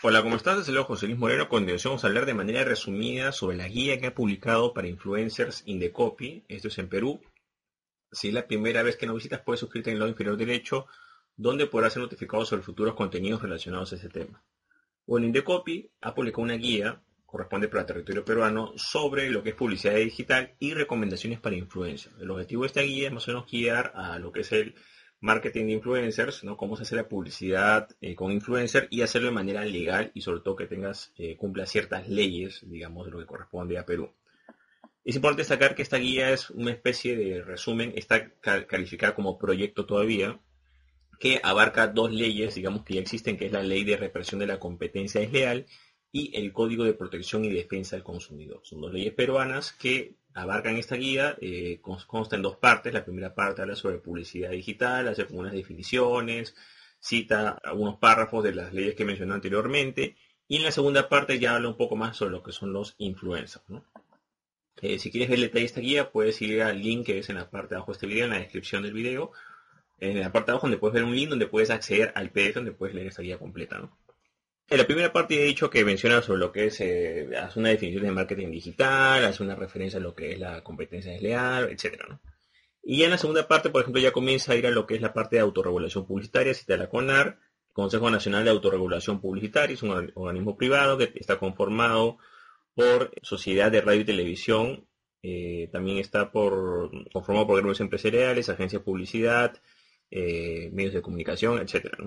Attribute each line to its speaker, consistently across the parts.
Speaker 1: Hola, ¿cómo estás? Soy José Luis Moreno. A continuación vamos a hablar de manera resumida sobre la guía que ha publicado para influencers in the copy. Esto es en Perú. Si es la primera vez que nos visitas, puedes suscribirte en el lado inferior derecho, donde podrás ser notificado sobre futuros contenidos relacionados a ese tema. Bueno, Indecopy ha publicado una guía, corresponde para el territorio peruano, sobre lo que es publicidad digital y recomendaciones para influencers. El objetivo de esta guía es más o menos guiar a lo que es el marketing de influencers, ¿no? Cómo se hace la publicidad eh, con influencer y hacerlo de manera legal y sobre todo que tengas, eh, cumpla ciertas leyes, digamos, de lo que corresponde a Perú. Es importante destacar que esta guía es una especie de resumen, está calificada como proyecto todavía, que abarca dos leyes, digamos, que ya existen, que es la ley de represión de la competencia desleal y el Código de Protección y Defensa del Consumidor. Son dos leyes peruanas que abarcan esta guía, eh, consta en dos partes. La primera parte habla sobre publicidad digital, hace como unas definiciones, cita algunos párrafos de las leyes que mencioné anteriormente, y en la segunda parte ya habla un poco más sobre lo que son los influencers. Eh, si quieres ver el detalle de esta guía, puedes ir al link que es en la parte de abajo de este video, en la descripción del video, en la parte de abajo donde puedes ver un link donde puedes acceder al PDF donde puedes leer esta guía completa. En la primera parte he dicho que menciona sobre lo que es, eh, hace una definición de marketing digital, hace una referencia a lo que es la competencia desleal, etc. ¿no? Y ya en la segunda parte, por ejemplo, ya comienza a ir a lo que es la parte de autorregulación publicitaria, cita la CONAR, Consejo Nacional de Autorregulación Publicitaria, es un organismo privado que está conformado por Sociedad de Radio y Televisión, eh, también está por, conformado por grupos empresariales, agencias de publicidad, eh, medios de comunicación, etcétera,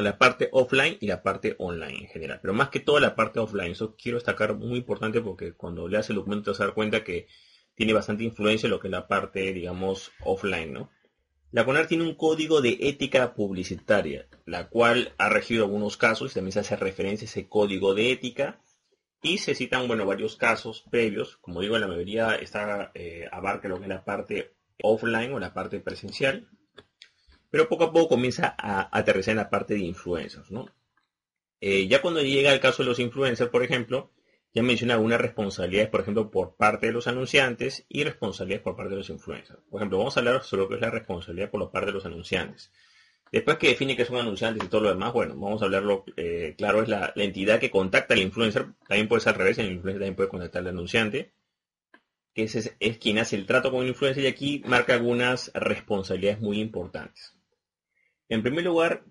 Speaker 1: La parte offline y la parte online en general. Pero más que todo la parte offline. Eso quiero destacar muy importante porque cuando leas el documento te vas a dar cuenta que tiene bastante influencia en lo que es la parte, digamos, offline, ¿no? La CONAR tiene un código de ética publicitaria, la cual ha regido algunos casos y también se hace referencia a ese código de ética y se citan, bueno, varios casos previos. Como digo, la mayoría está, eh, abarca lo que es la parte offline o la parte presencial pero poco a poco comienza a aterrizar en la parte de influencers, ¿no? Eh, ya cuando llega el caso de los influencers, por ejemplo, ya menciona algunas responsabilidades, por ejemplo, por parte de los anunciantes y responsabilidades por parte de los influencers. Por ejemplo, vamos a hablar sobre lo que es la responsabilidad por parte de los anunciantes. Después que define que son anunciantes y todo lo demás, bueno, vamos a hablarlo eh, claro, es la, entidad que contacta al influencer, también puede ser al revés, el influencer también puede contactar al anunciante, que es, es quien hace el trato con el influencer y aquí marca algunas responsabilidades muy importantes. En primer lugar,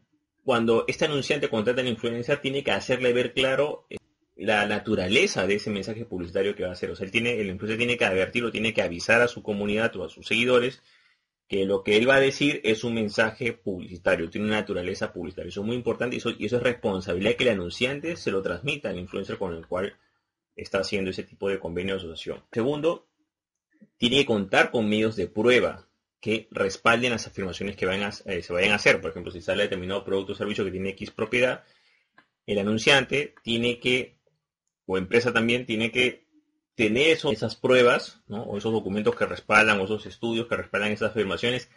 Speaker 1: cuando este anunciante contrata al influencer, tiene que hacerle ver claro eh, la naturaleza de ese mensaje publicitario que va a hacer. O sea, tiene, el influencer tiene que advertir o tiene que avisar a su comunidad o a sus seguidores que lo que él va a decir es un mensaje publicitario, tiene una naturaleza publicitaria. Eso es muy importante y eso, y eso es responsabilidad que el anunciante se lo transmita al influencer con el cual está haciendo ese tipo de convenio de asociación. Segundo, tiene que contar con medios de prueba que respalden las afirmaciones que eh, se vayan a hacer. Por ejemplo, si sale determinado producto o servicio que tiene X propiedad, el anunciante tiene que, o empresa también, tiene que tener esas pruebas, o esos documentos que respaldan, o esos estudios que respaldan esas afirmaciones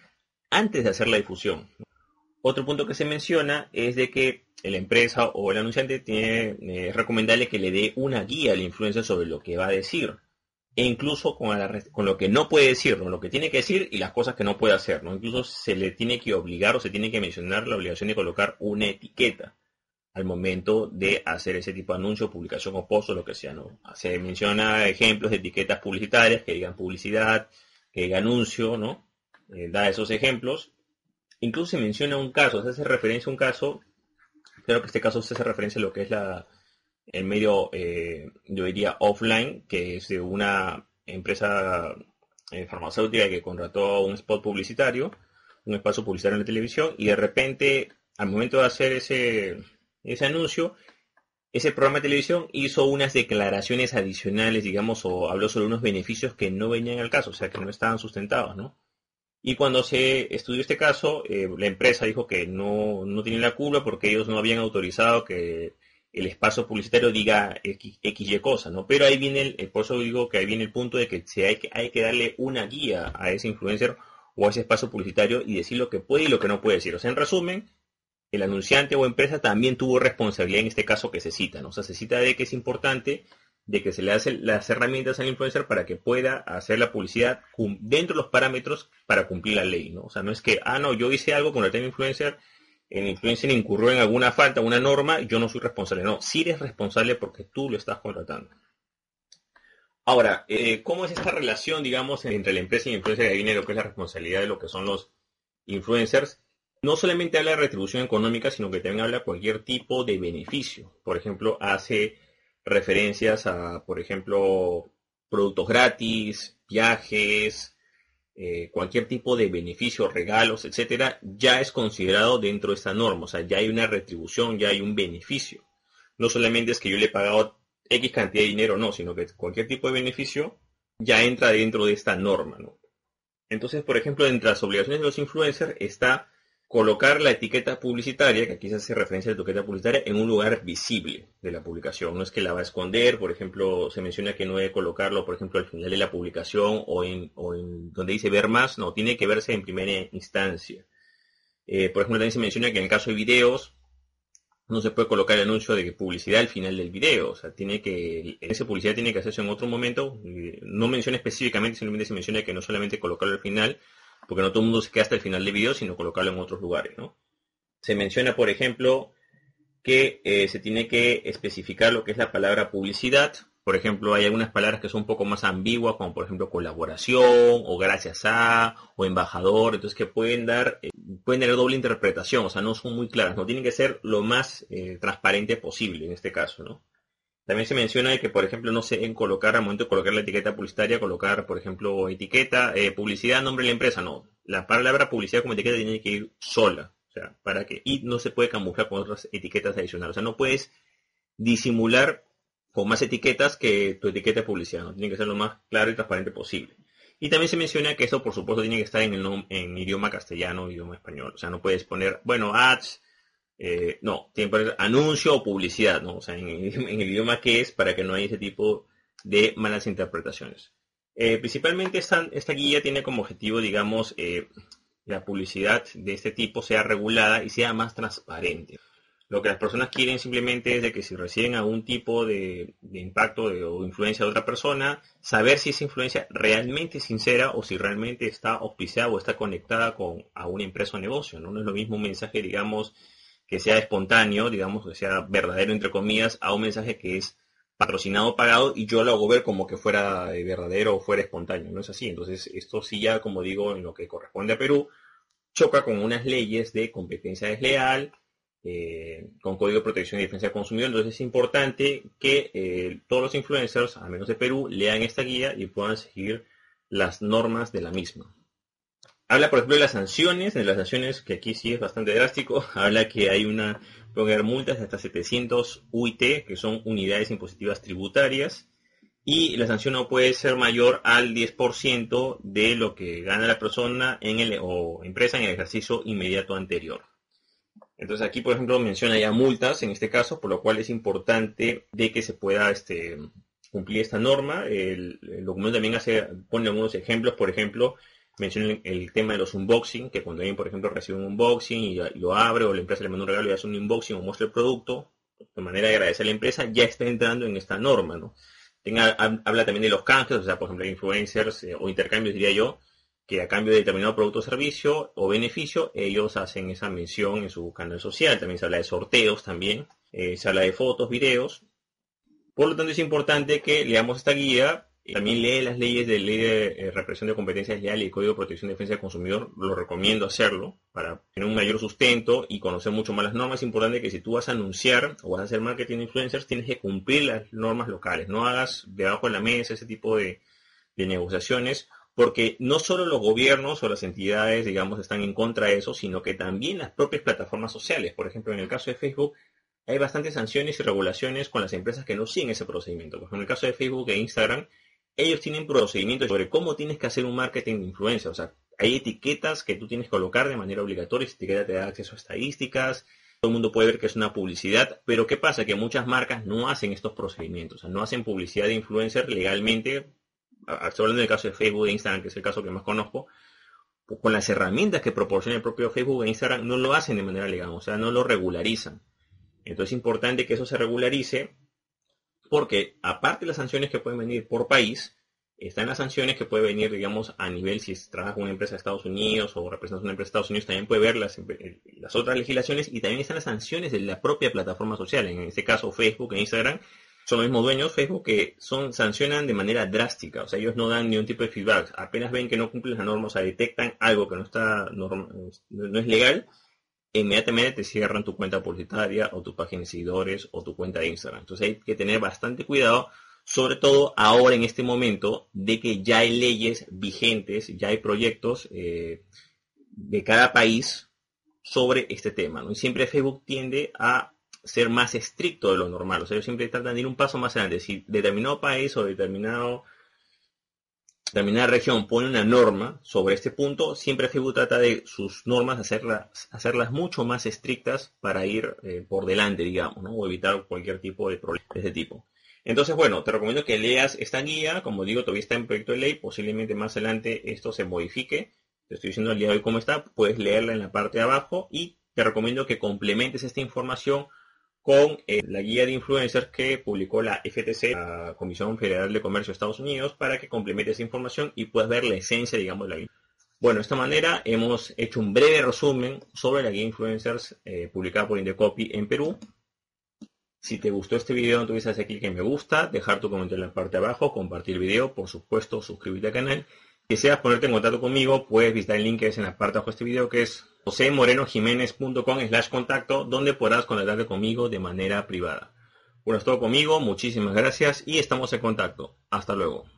Speaker 1: antes de hacer la difusión. Otro punto que se menciona es de que la empresa o el anunciante tiene, eh, es recomendable que le dé una guía al influencer sobre lo que va a decir e incluso con, lo que no puede decir, con lo que tiene que decir y las cosas que no puede hacer. ¿no? Incluso se le tiene que obligar o se tiene que mencionar la obligación de colocar una etiqueta al momento de hacer ese tipo de anuncio, publicación o post o lo que sea. ¿no? Se menciona ejemplos de etiquetas publicitarias que digan publicidad, que digan anuncio, ¿no? Eh, da esos ejemplos. Incluso se menciona un caso, se hace referencia a un caso, creo que este caso se hace referencia a lo que es la, el medio, eh, yo diría, offline, que es de una empresa eh, farmacéutica que contrató un spot publicitario, un espacio publicitario en la televisión, y de repente, al momento de hacer ese, ese anuncio, ese programa de televisión hizo unas declaraciones adicionales, digamos, o habló sobre unos beneficios que no venían al caso, o sea, que no estaban sustentados, ¿no? Y cuando se estudió este caso, eh, la empresa dijo que no, no tiene la culpa porque ellos no habían autorizado que el espacio publicitario diga X, y cosa, ¿no? Pero ahí viene, el, por eso digo que ahí viene el punto de que, se hay, que hay que darle una guía a ese influencer o a ese espacio publicitario y decir lo que puede y lo que no puede decir. O sea, en resumen, el anunciante o empresa también tuvo responsabilidad en este caso que se cita, ¿no? O sea, se cita de que es importante de que se le hacen las herramientas al influencer para que pueda hacer la publicidad dentro de los parámetros para cumplir la ley, ¿no? O sea, no es que, ah, no, yo hice algo con el influencer, el influencer incurrió en alguna falta, una norma, yo no soy responsable. No, sí eres responsable porque tú lo estás contratando. Ahora, eh, ¿cómo es esta relación, digamos, entre la empresa y el influencer? Ahí viene lo que es la responsabilidad de lo que son los influencers. No solamente habla de retribución económica, sino que también habla de cualquier tipo de beneficio. Por ejemplo, hace referencias a, por ejemplo, productos gratis, viajes, eh, cualquier tipo de beneficios, regalos, etcétera, ya es considerado dentro de esta norma. O sea, ya hay una retribución, ya hay un beneficio. No solamente es que yo le he pagado X cantidad de dinero, no, sino que cualquier tipo de beneficio ya entra dentro de esta norma, ¿no? Entonces, por ejemplo, entre las obligaciones de los influencers está colocar la etiqueta publicitaria, que aquí se hace referencia a la etiqueta publicitaria, en un lugar visible de la publicación. No es que la va a esconder, por ejemplo, se menciona que no debe colocarlo, por ejemplo, al final de la publicación o en, donde dice ver más, no, tiene que verse en primera instancia. Eh, por ejemplo, también se menciona que en el caso de videos, no se puede colocar el anuncio de publicidad al final del video. O sea, tiene que, esa publicidad tiene que hacerse en otro momento. No menciona específicamente, simplemente se menciona que no solamente colocarlo al final, porque no todo el mundo se queda hasta el final del video, sino colocarlo en otros lugares, ¿no? Se menciona, por ejemplo, que eh, se tiene que especificar lo que es la palabra publicidad. Por ejemplo, hay algunas palabras que son un poco más ambiguas, como por ejemplo colaboración, o gracias a, o embajador, entonces que pueden dar, eh, pueden tener doble interpretación, o sea, no son muy claras, no tienen que ser lo más eh, transparente posible en este caso, ¿no? También se menciona que, por ejemplo, no se en colocar, al momento de colocar la etiqueta publicitaria, colocar, por ejemplo, etiqueta, eh, publicidad, nombre de la empresa. No, la palabra publicidad como etiqueta tiene que ir sola. O sea, para que, y no se puede camuflar con otras etiquetas adicionales. O sea, no puedes disimular con más etiquetas que tu etiqueta de publicidad. ¿no? Tiene que ser lo más claro y transparente posible. Y también se menciona que eso, por supuesto, tiene que estar en, el, en idioma castellano, idioma español. O sea, no puedes poner, bueno, ads, eh, no, tiene que poner anuncio o publicidad, ¿no? O sea, en, el idioma que es para que no haya ese tipo de malas interpretaciones. Eh, principalmente esta, esta, guía tiene como objetivo, digamos, eh, la publicidad de este tipo sea regulada y sea más transparente. Lo que las personas quieren simplemente es de que si reciben algún tipo de, impacto o influencia de otra persona, saber si esa influencia realmente es sincera o si realmente está auspiciada o está conectada con a una empresa o negocio. ¿no? no es lo mismo un mensaje, digamos, que sea espontáneo, digamos, que sea verdadero entre comillas, a un mensaje que es patrocinado pagado y yo lo hago ver como que fuera eh, verdadero o fuera espontáneo. No es así. Entonces, esto sí ya, como digo, en lo que corresponde a Perú, choca con unas leyes de competencia desleal, eh, con Código de Protección y Defensa del Consumidor. Entonces es importante que eh, todos los influencers, al menos de Perú, lean esta guía y puedan seguir las normas de la misma. Habla, por ejemplo, de las sanciones, de las sanciones, que aquí sí es bastante drástico. Habla que hay una, puede haber multas de hasta 700 UIT, que son unidades impositivas tributarias, y la sanción no puede ser mayor al 10% de lo que gana la persona en el, o empresa en el ejercicio inmediato anterior. Entonces aquí, por ejemplo, menciona ya multas en este caso, por lo cual es importante de que se pueda este, cumplir esta norma. El, el documento también hace, pone algunos ejemplos, por ejemplo, mencioné el tema de los unboxing, que cuando alguien, por ejemplo, recibe un unboxing y, lo abre o la empresa le manda un regalo y hace un unboxing o muestra el producto, de manera de agradecer a la empresa, ya está entrando en esta norma, ¿no? Tenga, habla también de los canjes, o sea, por ejemplo, influencers eh, o intercambios, diría yo, que a cambio de determinado producto servicio o beneficio, ellos hacen esa mención en su canal social. También se habla de sorteos también, eh, se habla de fotos, videos. Por lo tanto, es importante que leamos esta guía también lee las leyes de ley de eh, represión de competencias leales y Código de Protección y Defensa del Consumidor. Lo recomiendo hacerlo para tener un mayor sustento y conocer mucho más las normas. Es importante que si tú vas a anunciar o vas a hacer marketing influencers, tienes que cumplir las normas locales. No hagas debajo de la mesa ese tipo de, de negociaciones porque no solo los gobiernos o las entidades, digamos, están en contra de eso, sino que también las propias plataformas sociales. Por ejemplo, en el caso de Facebook, hay bastantes sanciones y regulaciones con las empresas que no siguen ese procedimiento. Por en el caso de Facebook e Instagram, ellos tienen procedimientos sobre cómo tienes que hacer un marketing de influencia. O sea, hay etiquetas que tú tienes que colocar de manera obligatoria, esa etiqueta te da acceso a estadísticas, todo el mundo puede ver que es una publicidad, pero ¿qué pasa? Que muchas marcas no hacen estos procedimientos, o sea, no hacen publicidad de influencer legalmente, estoy hablando del caso de Facebook e Instagram, que es el caso que más conozco, pues con las herramientas que proporciona el propio Facebook e Instagram no lo hacen de manera legal, o sea, no lo regularizan. Entonces es importante que eso se regularice porque aparte de las sanciones que pueden venir por país, están las sanciones que puede venir, digamos, a nivel, si trabajas con una empresa de Estados Unidos o representas una empresa de Estados Unidos, también puede ver las, las otras legislaciones y también están las sanciones de la propia plataforma social, en este caso Facebook e Instagram, son los mismos dueños. Facebook que son sancionan de manera drástica, o sea, ellos no dan ni un tipo de feedback, apenas ven que no cumplen la norma, o sea, detectan algo que no está no es legal, inmediatamente te cierran tu cuenta publicitaria o tu página de seguidores o tu cuenta de Instagram. Entonces hay que tener bastante cuidado sobre todo ahora en este momento de que ya hay leyes vigentes, ya hay proyectos eh, de cada país sobre este tema. ¿no? Y siempre Facebook tiende a ser más estricto de lo normal. O sea, ellos siempre tratan de ir un paso más adelante. Si determinado país o determinado, determinada región pone una norma sobre este punto, siempre Facebook trata de sus normas hacerlas, hacerlas mucho más estrictas para ir eh, por delante, digamos, ¿no? o evitar cualquier tipo de problema de este tipo. Entonces, bueno, te recomiendo que leas esta guía. Como digo, todavía está en proyecto de ley. Posiblemente más adelante esto se modifique. Te estoy diciendo el día de hoy cómo está. Puedes leerla en la parte de abajo. Y te recomiendo que complementes esta información con eh, la guía de influencers que publicó la FTC, la Comisión Federal de Comercio de Estados Unidos, para que complementes esa información y puedas ver la esencia, digamos, de la guía. Bueno, de esta manera hemos hecho un breve resumen sobre la guía influencers eh, publicada por Indecopy en Perú. Si te gustó este video, no tuviste hacer clic en me gusta, dejar tu comentario en la parte de abajo, compartir el video, por supuesto, suscribirte al canal. Si deseas ponerte en contacto conmigo, puedes visitar el link que es en la parte de abajo de este video, que es josemorenojiménez.com slash contacto, donde podrás contactarte conmigo de manera privada. Bueno, es todo conmigo, muchísimas gracias y estamos en contacto. Hasta luego.